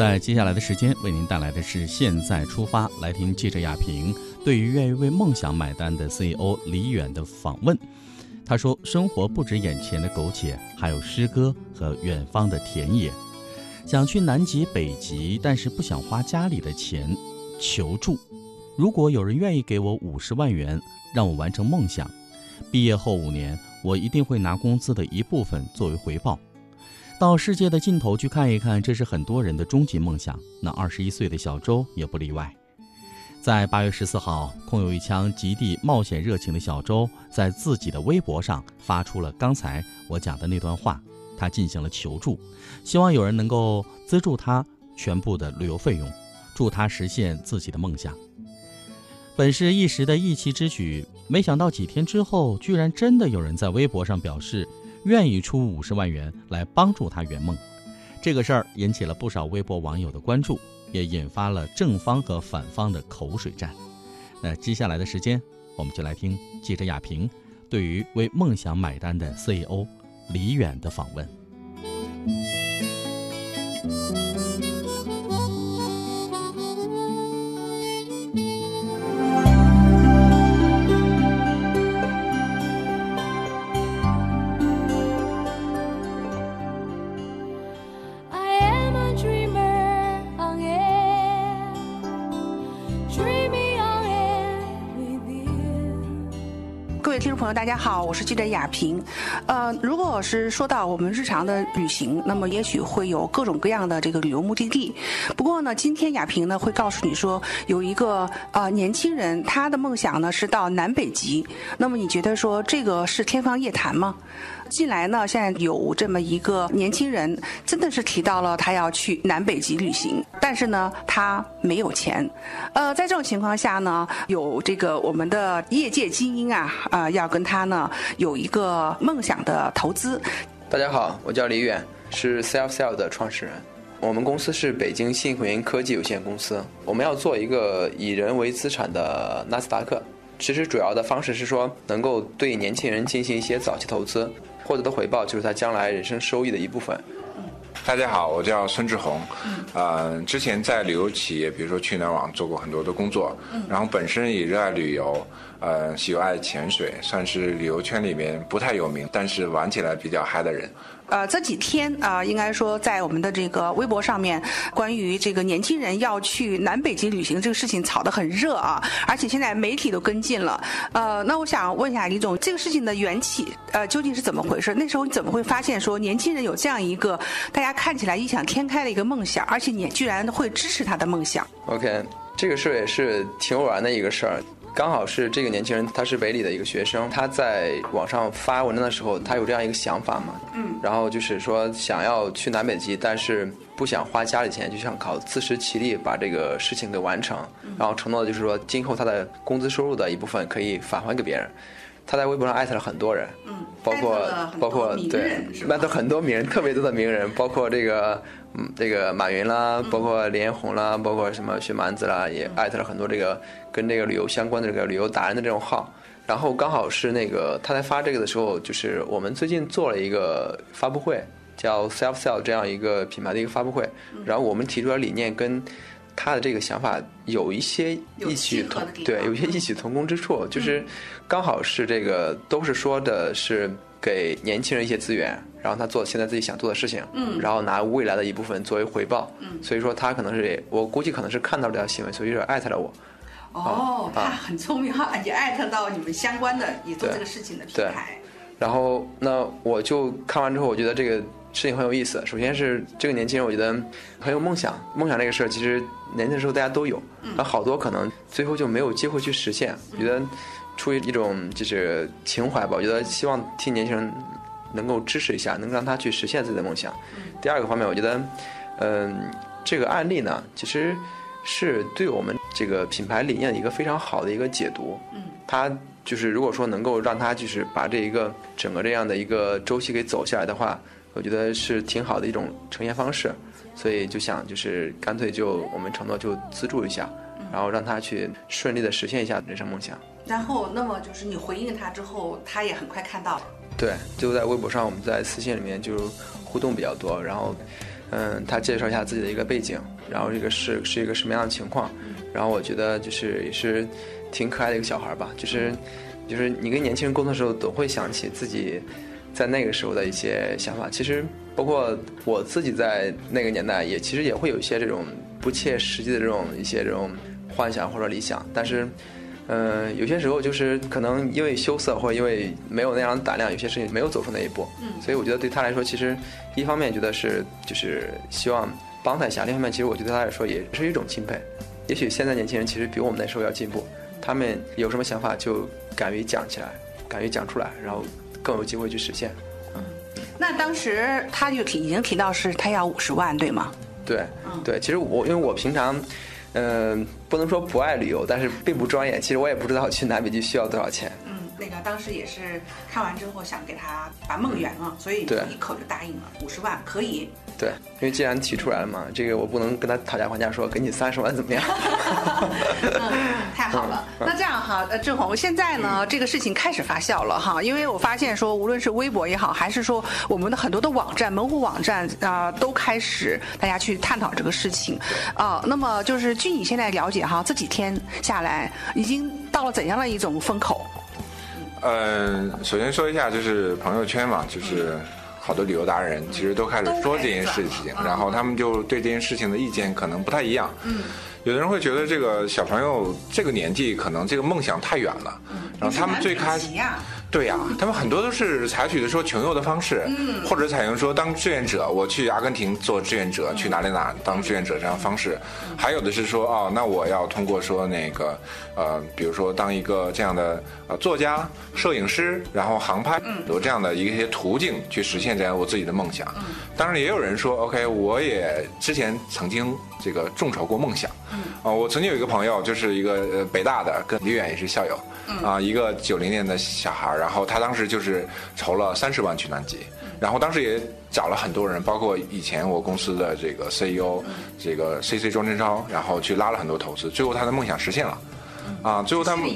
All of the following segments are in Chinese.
在接下来的时间，为您带来的是《现在出发》，来听记者亚平对于愿意为梦想买单的 CEO 李远的访问。他说：“生活不止眼前的苟且，还有诗歌和远方的田野。想去南极、北极，但是不想花家里的钱，求助。如果有人愿意给我五十万元，让我完成梦想，毕业后五年，我一定会拿工资的一部分作为回报。”到世界的尽头去看一看，这是很多人的终极梦想。那二十一岁的小周也不例外。在八月十四号，空有一腔极地冒险热情的小周，在自己的微博上发出了刚才我讲的那段话。他进行了求助，希望有人能够资助他全部的旅游费用，助他实现自己的梦想。本是一时的义气之举，没想到几天之后，居然真的有人在微博上表示。愿意出五十万元来帮助他圆梦，这个事儿引起了不少微博网友的关注，也引发了正方和反方的口水战。那接下来的时间，我们就来听记者亚平对于为梦想买单的 CEO 李远的访问。大家好，我是记者雅萍。呃，如果我是说到我们日常的旅行，那么也许会有各种各样的这个旅游目的地。不过呢，今天雅萍呢会告诉你说，有一个呃年轻人，他的梦想呢是到南北极。那么你觉得说这个是天方夜谭吗？近来呢，现在有这么一个年轻人，真的是提到了他要去南北极旅行，但是呢，他没有钱。呃，在这种情况下呢，有这个我们的业界精英啊，啊，要跟他呢有一个梦想的投资。大家好，我叫李远，是 Self Sell 的创始人。我们公司是北京信汇科技有限公司，我们要做一个以人为资产的纳斯达克。其实主要的方式是说，能够对年轻人进行一些早期投资。获得的回报就是他将来人生收益的一部分。大家好，我叫孙志宏，呃，之前在旅游企业，比如说去哪儿网做过很多的工作，然后本身也热爱旅游，呃，喜爱潜水，算是旅游圈里面不太有名，但是玩起来比较嗨的人。呃，这几天啊，应该说在我们的这个微博上面，关于这个年轻人要去南北极旅行这个事情炒得很热啊，而且现在媒体都跟进了。呃，那我想问一下李总，这个事情的缘起，呃，究竟是怎么回事？那时候你怎么会发现说年轻人有这样一个大家看起来异想天开的一个梦想，而且你居然会支持他的梦想？OK，这个事儿也是挺偶然的一个事儿。刚好是这个年轻人，他是北理的一个学生，他在网上发文章的时候，他有这样一个想法嘛，嗯，然后就是说想要去南北极，但是不想花家里钱，就想靠自食其力把这个事情给完成，然后承诺就是说今后他的工资收入的一部分可以返还给别人。他在微博上艾特了很多人，嗯，包括包括对，艾特很多名人，特别多的名人，包括这个嗯这个马云啦，包括李彦宏啦，包括什么薛蛮子啦，也艾特了很多这个跟这个旅游相关的这个旅游达人的这种号。然后刚好是那个他在发这个的时候，就是我们最近做了一个发布会，叫 Self Sell 这样一个品牌的一个发布会，然后我们提出来理念跟。他的这个想法有一些异曲同对，有一些异曲同工之处，就是刚好是这个都是说的是给年轻人一些资源，然后他做现在自己想做的事情，嗯，然后拿未来的一部分作为回报，嗯，所以说他可能是我估计可能是看到这条新闻，所以说艾特了我。哦，他很聪明哈，也艾特到你们相关的也做这个事情的平台。然后那我就看完之后，我觉得这个。事情很有意思。首先是这个年轻人，我觉得很有梦想。梦想这个事儿，其实年轻的时候大家都有，而好多可能最后就没有机会去实现。我觉得出于一种就是情怀吧，我觉得希望替年轻人能够支持一下，能让他去实现自己的梦想。第二个方面，我觉得，嗯，这个案例呢，其实是对我们这个品牌理念的一个非常好的一个解读。嗯，他就是如果说能够让他就是把这一个整个这样的一个周期给走下来的话。我觉得是挺好的一种呈现方式，所以就想就是干脆就我们承诺就资助一下，然后让他去顺利的实现一下人生梦想。然后，那么就是你回应他之后，他也很快看到了。对，就在微博上，我们在私信里面就互动比较多，然后，嗯，他介绍一下自己的一个背景，然后这个是是一个什么样的情况，然后我觉得就是也是挺可爱的一个小孩吧，就是就是你跟年轻人沟通的时候，总会想起自己在那个时候的一些想法。其实包括我自己在那个年代，也其实也会有一些这种不切实际的这种一些这种幻想或者理想，但是。嗯，有些时候就是可能因为羞涩，或者因为没有那样的胆量，有些事情没有走出那一步。嗯，所以我觉得对他来说，其实一方面觉得是就是希望帮他一下，另一方面其实我觉得对他来说也是一种钦佩。也许现在年轻人其实比我们那时候要进步，他们有什么想法就敢于讲起来，敢于讲出来，然后更有机会去实现。嗯，那当时他就提已经提到是他要五十万，对吗？对，对，其实我因为我平常。嗯，不能说不爱旅游，但是并不专业。其实我也不知道去南北极需要多少钱。那个当时也是看完之后想给他把梦圆了，所以一口就答应了五十万，可以。对，因为既然提出来了嘛，这个我不能跟他讨价还价，说给你三十万怎么样？太好了，那这样哈，呃，志宏，现在呢，这个事情开始发酵了哈，因为我发现说，无论是微博也好，还是说我们的很多的网站、门户网站啊，都开始大家去探讨这个事情啊。那么就是据你现在了解哈，这几天下来已经到了怎样的一种风口？嗯，首先说一下，就是朋友圈嘛，就是。好多旅游达人其实都开始说这件事情，然后他们就对这件事情的意见可能不太一样。嗯，有的人会觉得这个小朋友这个年纪可能这个梦想太远了，然后他们最开始。对呀，他们很多都是采取的说穷游的方式，或者采用说当志愿者，我去阿根廷做志愿者，去哪里哪当志愿者这样方式，还有的是说哦，那我要通过说那个呃，比如说当一个这样的呃作家、摄影师，然后航拍，有这样的一些途径去实现这样我自己的梦想。当然也有人说，OK，我也之前曾经这个众筹过梦想。啊，我曾经有一个朋友，就是一个呃北大的，跟李远也是校友。啊，一个九零年的小孩然后他当时就是筹了三十万去南极，然后当时也找了很多人，包括以前我公司的这个 CEO，这个 CC 庄振超，然后去拉了很多投资，最后他的梦想实现了。啊，最后他们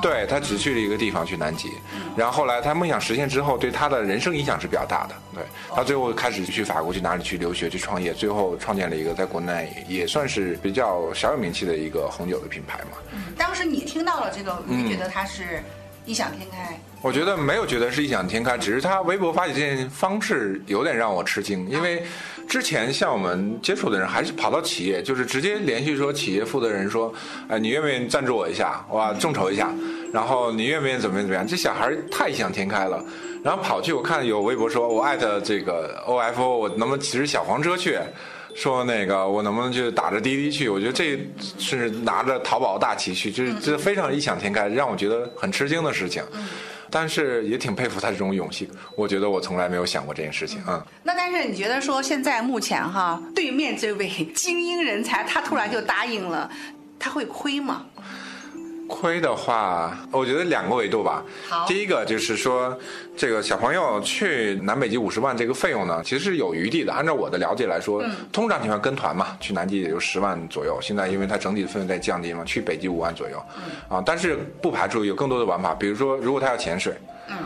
对他只去了一个地方去南极，然后后来他梦想实现之后，对他的人生影响是比较大的。对他最后开始去法国去哪里去留学去创业，最后创建了一个在国内也算是比较小有名气的一个红酒的品牌嘛。当时你听到了这个，你觉得他是异想天开？我觉得没有觉得是异想天开，只是他微博发起这件方式有点让我吃惊，因为。之前像我们接触的人，还是跑到企业，就是直接联系说企业负责人说，哎，你愿不愿意赞助我一下，哇，众筹一下，然后你愿不愿意怎么样怎么样？这小孩太异想天开了，然后跑去我看有微博说，我艾特这个 OFO，我能不能骑着小黄车去？说那个我能不能去打着滴滴去？我觉得这是拿着淘宝大旗去，这是这非常异想天开，让我觉得很吃惊的事情。但是也挺佩服他这种勇气，我觉得我从来没有想过这件事情啊。那但是你觉得说现在目前哈，对面这位精英人才，他突然就答应了，他会亏吗？亏的话，我觉得两个维度吧。好，第一个就是说，这个小朋友去南北极五十万这个费用呢，其实是有余地的。按照我的了解来说，通常情况跟团嘛，去南极也就十万左右。现在因为它整体的费用在降低嘛，去北极五万左右。啊，但是不排除有更多的玩法，比如说如果他要潜水，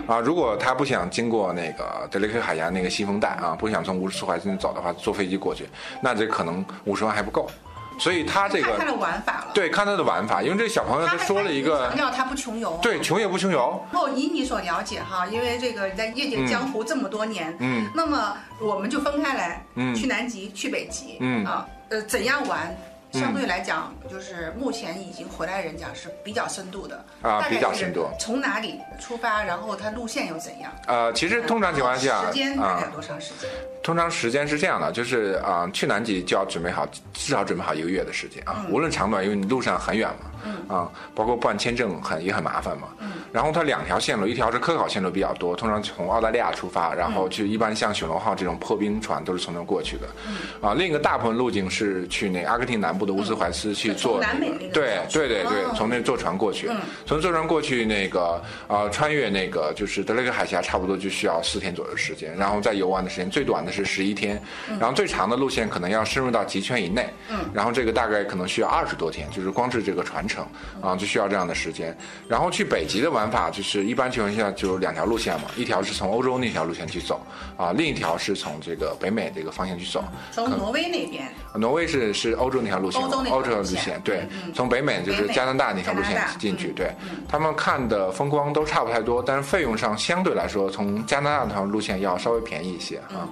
啊，如果他不想经过那个德雷克海峡那个西风带啊，不想从乌斯怀村走的话，坐飞机过去，那这可能五十万还不够。所以他这个看他的玩法了，对，看他的玩法，因为这小朋友他说了一个强调他不穷游，对，穷也不穷游。后，以你所了解哈，因为这个在业界江湖这么多年，嗯，那么我们就分开来，嗯，去南极，去北极，嗯。啊，呃，怎样玩？相对来讲，就是目前已经回来人讲是比较深度的啊，比较深度。从哪里出发，然后它路线又怎样？呃，其实通常情况下，时间大概多长时间？通常时间是这样的，就是啊，去南极就要准备好，至少准备好一个月的时间啊，无论长短，因为你路上很远嘛。嗯啊，包括办签证很也很麻烦嘛。嗯，然后它两条线路，一条是科考线路比较多，通常从澳大利亚出发，然后去一般像雪龙号这种破冰船都是从那过去的。嗯，啊，另一个大部分路径是去那阿根廷南部。部的乌兹怀斯去坐南美那个对对对对，从那坐船过去，嗯。从坐船过去那个呃穿越那个就是德雷克海峡，差不多就需要四天左右时间，然后再游玩的时间最短的是十一天，然后最长的路线可能要深入到极圈以内，嗯，然后这个大概可能需要二十多天，就是光是这个船程啊就需要这样的时间，然后去北极的玩法就是一般情况下就有两条路线嘛，一条是从欧洲那条路线去走啊，另一条是从这个北美这个方向去走，从挪威那边，挪威是是欧洲那条路线，欧洲路线，对嗯，从北美就是加拿大那条路线进去，嗯对，他们看的风光都差不太多，但是费用上相对来说，从加拿大那条路线要稍微便宜一些嗯啊。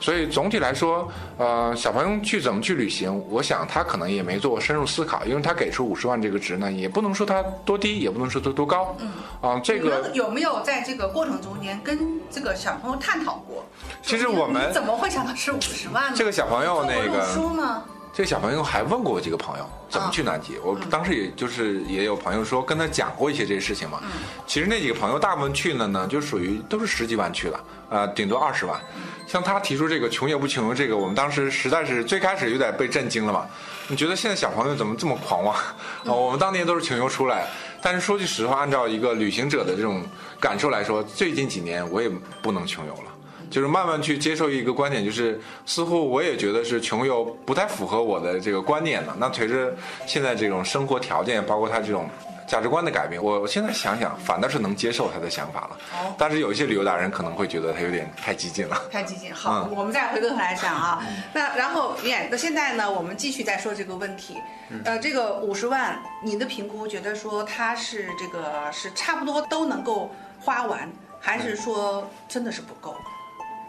所以总体来说，呃，小朋友去怎么去旅行，我想他可能也没做深入思考，因为他给出五十万这个值呢，也不能说他多低，也不能说他多高，啊，这个有没有在这个过程中间跟这个小朋友探讨过？其实我们怎么会想到是五十万呢？这个小朋友那个书吗？这个小朋友还问过我几个朋友怎么去南极，我当时也就是也有朋友说跟他讲过一些这些事情嘛。其实那几个朋友大部分去了呢，就属于都是十几万去了，呃，顶多二十万。像他提出这个穷也不穷这个，我们当时实在是最开始有点被震惊了嘛。你觉得现在小朋友怎么这么狂妄 啊？我们当年都是穷游出来，但是说句实话，按照一个旅行者的这种感受来说，最近几年我也不能穷游了。就是慢慢去接受一个观点，就是似乎我也觉得是穷游不太符合我的这个观念了。那随着现在这种生活条件，包括他这种价值观的改变，我现在想想，反倒是能接受他的想法了。哦但是有一些旅游达人可能会觉得他有点太激进了。太激进。好，嗯我们再回过头来讲啊。那然后，耶，那现在呢，我们继续再说这个问题。嗯呃，这个五十万，你的评估觉得说他是这个是差不多都能够花完，还是说真的是不够？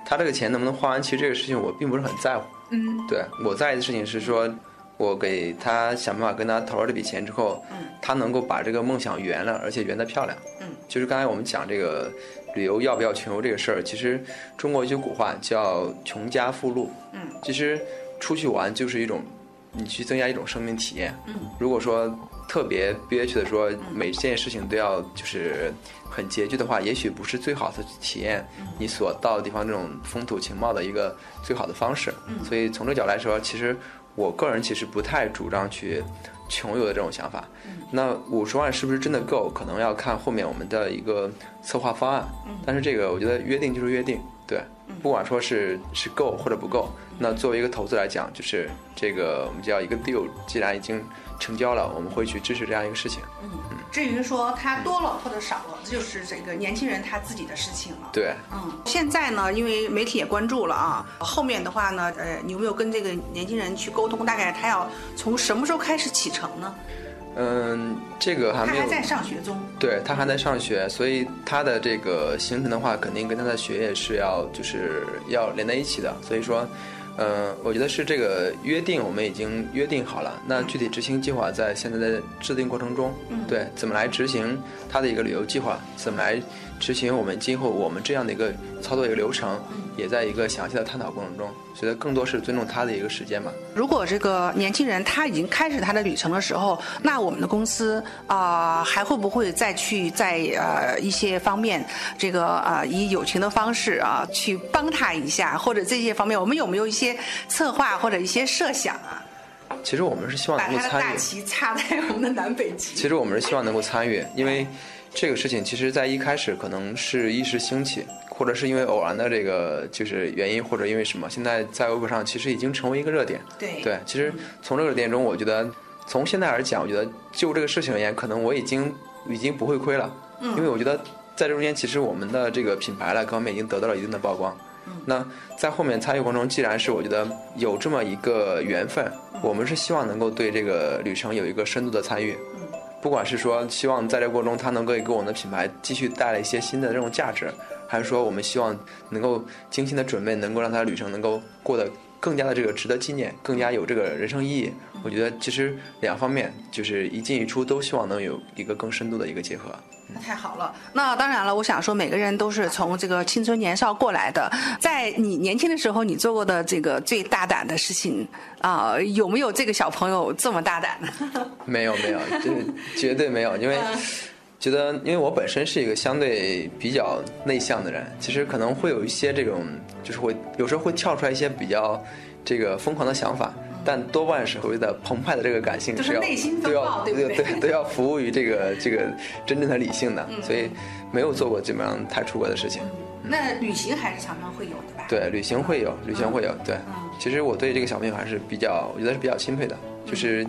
他这个钱能不能花完，其实这个事情我并不是很在乎。嗯，对我在意的事情是说，我给他想办法跟他投了这笔钱之后，嗯他能够把这个梦想圆了，而且圆得漂亮。嗯，就是刚才我们讲这个旅游要不要穷游这个事儿，其实中国有句古话叫“穷家富路”。嗯，其实出去玩就是一种，你去增加一种生命体验。嗯，如果说特别憋屈的说每件事情都要就是很拮据的话，也许不是最好的体验你所到的地方这种风土情貌的一个最好的方式。所以从这个角度来说，其实我个人其实不太主张去穷游的这种想法。那五十万是不是真的够？可能要看后面我们的一个策划方案。但是这个我觉得约定就是约定，对，不管说是是够或者不够，那作为一个投资来讲，就是这个我们叫一个 deal，既然已经成交了，我们会去支持这样一个事情。嗯至于说它多了或者少了，这就是这个年轻人他自己的事情了。对，嗯，现在呢，因为媒体也关注了啊，后面的话呢，呃，你有没有跟这个年轻人去沟通？大概他要从什么时候开始启程呢？嗯，这个还没有他还。在上学中。对他还在上学，所以他的这个行程的话，肯定跟他的学业是要就是要连在一起的。所以说，嗯、我觉得是这个约定我们已经约定好了。那具体执行计划在现在的制定过程中，对怎么来执行他的一个旅游计划，怎么来执行我们今后我们这样的一个操作一个流程，也在一个详细的探讨过程中。觉得更多是尊重他的一个时间吧。如果这个年轻人他已经开始他的旅程的时候，那我们的公司啊、还会不会再去在呃一些方面，这个啊、以友情的方式啊、去帮他一下，或者这些方面，我们有没有一些策划或者一些设想啊？其实我们是希望把他的能够参与。大旗插在我们的南北极。其实我们是希望能够参与，因为这个事情其实在一开始可能是一时兴起，或者是因为偶然的这个就是原因，或者因为什么，现在在微博上其实已经成为一个热点。对对，其实从这个热点中，我觉得从现在而讲，我觉得就这个事情而言，可能我已经已经不会亏了，因为我觉得在这中间，其实我们的这个品牌了各方面已经得到了一定的曝光。那在后面参与过程中，既然是我觉得有这么一个缘分，我们是希望能够对这个旅程有一个深度的参与。不管是说希望在这过程中，它能够给我们的品牌继续带来一些新的这种价值，还是说我们希望能够精心的准备，能够让它的旅程能够过得更加的这个值得纪念，更加有这个人生意义。我觉得其实两方面就是一进一出都希望能有一个更深度的一个结合。那太好了。那当然了，我想说，每个人都是从这个青春年少过来的。在你年轻的时候，你做过的这个最大胆的事情啊、有没有这个小朋友这么大胆？没有没有，这绝对没有，因为觉得，因为我本身是一个相对比较内向的人，其实可能会有一些这种，就是会有时候会跳出来一些比较这个疯狂的想法。但多半是所谓的澎湃的这个感性就是要内心都要对对对 都要服务于这个这个真正的理性的，所以没有做过基本上太出格的事情。那旅行还是常常会有的吧？对，旅行会有，旅行会有。对嗯，其实我对这个小朋友还是比较，我觉得是比较钦佩的，就是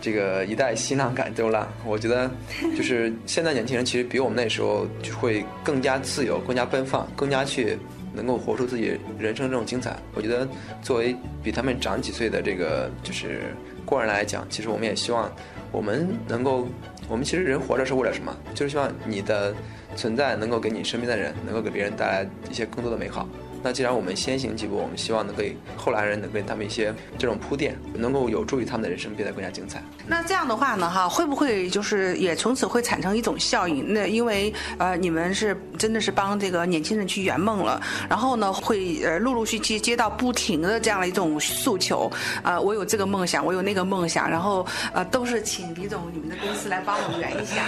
这个一代新浪赶周浪。我觉得就是现在年轻人其实比我们那时候就会更加自由、更加奔放、更加去能够活出自己人生这种精彩。我觉得作为比他们长几岁的这个就是过人来讲，其实我们也希望我们能够，我们其实人活着是为了什么？就是希望你的存在能够给你身边的人，能够给别人带来一些更多的美好。那既然我们先行几步，我们希望能给后来人能给他们一些这种铺垫，能够有助于他们的人生变得更加精彩。那这样的话呢，哈，会不会就是也从此会产生一种效应？那因为呃，你们是真的是帮这个年轻人去圆梦了，然后呢，会呃陆陆续续接到不停的这样的一种诉求，呃，我有这个梦想，我有那个梦想，然后呃，都是请李总你们的公司来帮我圆一下。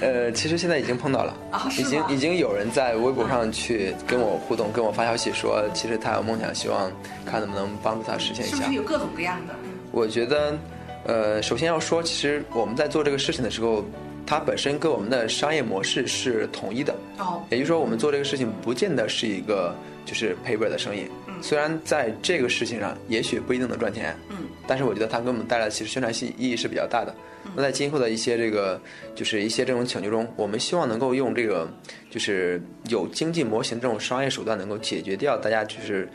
呃，其实现在已经碰到了，已经已经有人在微博上去跟我互动，跟我发消息说，其实他有梦想，希望看能不能帮助他实现一下是不是。有各种各样的？我觉得，呃，首先要说，其实我们在做这个事情的时候，它本身跟我们的商业模式是统一的。哦，也就是说，我们做这个事情不见得是一个就是赔本的生意。虽然在这个事情上也许不一定能赚钱，嗯，但是我觉得它给我们带来的其实宣传性意义是比较大的。那在今后的一些这个就是一些这种请求中，我们希望能够用这个就是有经济模型这种商业手段，能够解决掉大家就是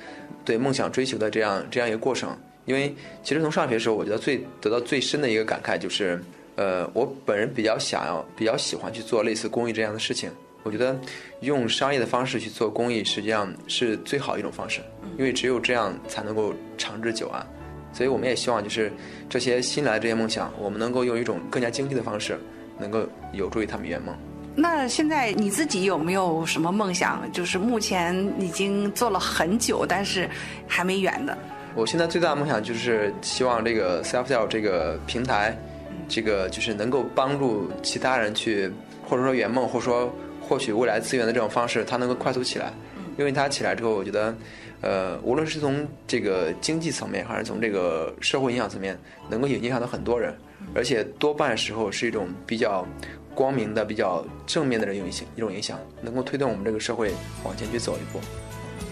对梦想追求的这样这样一个过程。因为其实从上学的时候，我觉得最得到最深的一个感慨就是，呃，我本人比较想要比较喜欢去做类似公益这样的事情。我觉得用商业的方式去做公益，实际上是最好的一种方式，因为只有这样才能够长治久安。所以我们也希望，就是这些新来的这些梦想，我们能够用一种更加经济的方式，能够有助于他们圆梦。那现在你自己有没有什么梦想？就是目前已经做了很久，但是还没圆的。我现在最大的梦想就是希望这个 Self Sell 这个平台，这个就是能够帮助其他人去，或者说圆梦，或者说获取未来资源的这种方式，它能够快速起来。因为它起来之后，我觉得，呃，无论是从这个经济层面，还是从这个社会影响层面，能够影响到很多人，而且多半时候是一种比较光明的、比较正面的人影响一种影响，能够推动我们这个社会往前去走一步。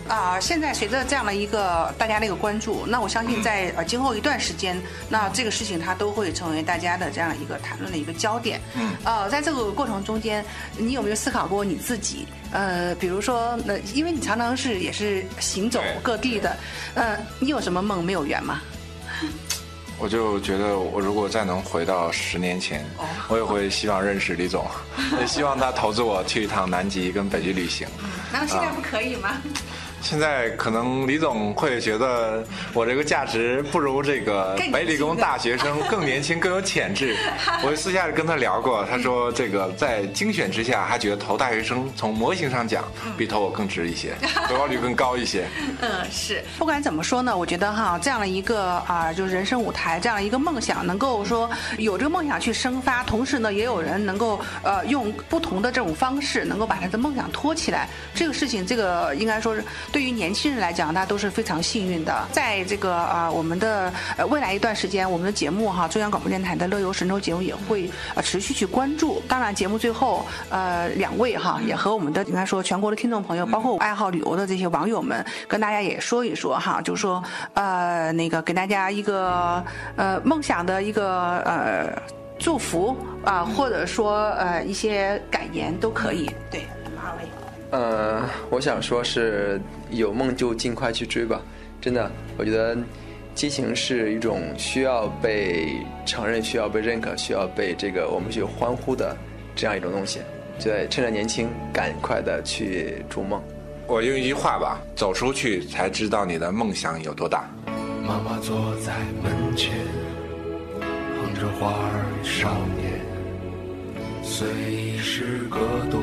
啊、现在随着这样的一个大家的一个关注，那我相信在呃今后一段时间，那这个事情它都会成为大家的这样一个谈论的一个焦点。嗯，呃，在这个过程中间，你有没有思考过你自己？呃，比如说，那因为你常常是也是行走各地的，呃，你有什么梦没有圆吗？我就觉得，我如果再能回到十年前，我也会希望认识李总，也希望他投资我去一趟南极跟北极旅行。难道现在不可以吗？现在可能李总会觉得我这个价值不如这个北理工大学生 更年轻、更有潜质。我私下里跟他聊过，他说这个在精选之下，他觉得投大学生从模型上讲比投我更值一些，回报率更高一些。嗯，是。不管怎么说呢，我觉得哈，这样的一个啊、就是人生舞台，这样一个梦想，能够说有这个梦想去生发，同时呢，也有人能够呃用不同的这种方式，能够把他的梦想托起来。这个事情，这个应该说是对于年轻人来讲，大家都是非常幸运的。在这个啊、我们的呃未来一段时间，我们的节目哈，中央广播电台的乐游神州节目也会呃持续去关注。当然，节目最后呃两位哈也和我们的应该说全国的听众朋友，包括爱好旅游的这些网友们，跟大家也说一说哈，就是说呃那个给大家一个呃梦想的一个呃祝福啊、或者说呃一些感言都可以。对，呃，我想说是有梦就尽快去追吧。真的，我觉得激情是一种需要被承认、需要被认可、需要被这个我们去欢呼的这样一种东西。对，趁着年轻，赶快的去逐梦。我用一句话吧，走出去才知道你的梦想有多大。妈妈坐在门前，哼着花儿与少年。虽已时隔多年，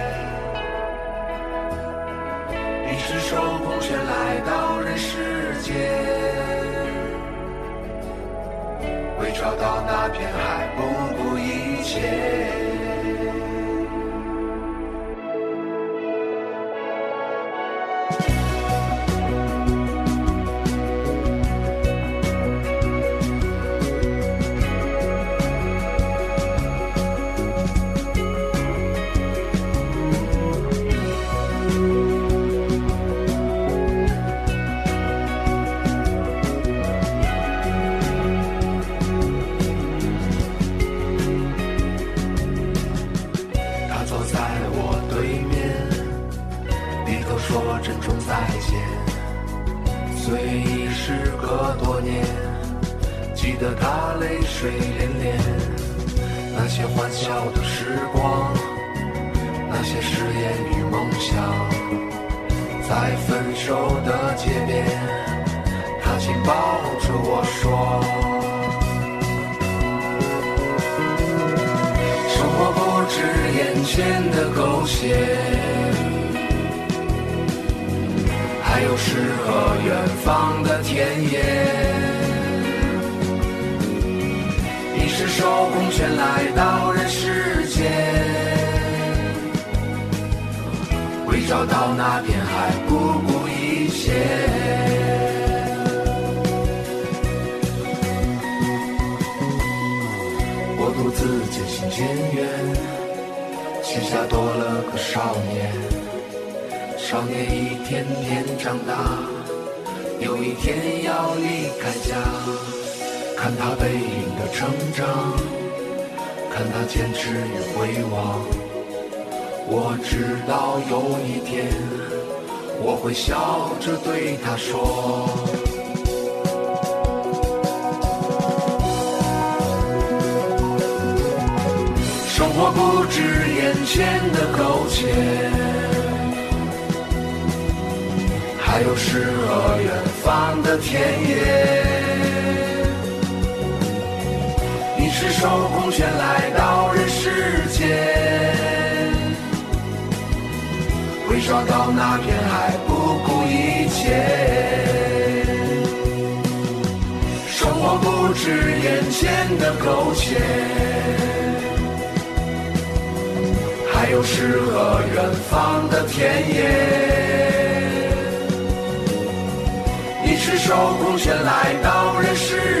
却来到人世间，为找到那片海不顾一切。时光那些誓言与梦想在分手的街边他紧抱着我说。生活不止眼前的苟且还有诗和远方的田野。赤手空拳来到人世间，为找到那片海，不顾一切。我独自渐行渐远，膝下多了个少年。少年一天天长大，有一天要离开家。看他背影的成长，看他坚持与回望。我知道有一天，我会笑着对他说：生活不止眼前的苟且，还有诗和远方的田野。手空拳来到人世间。为找到那片海，不顾一切。生活不止眼前的苟且，还有诗和远方的田野。你是手空圈来到人世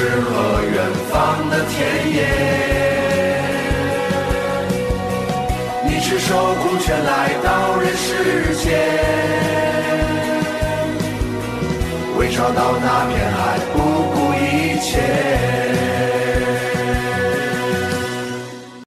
诗和远方的田野，你赤手空拳来到人世间，为找到那片海不顾一切。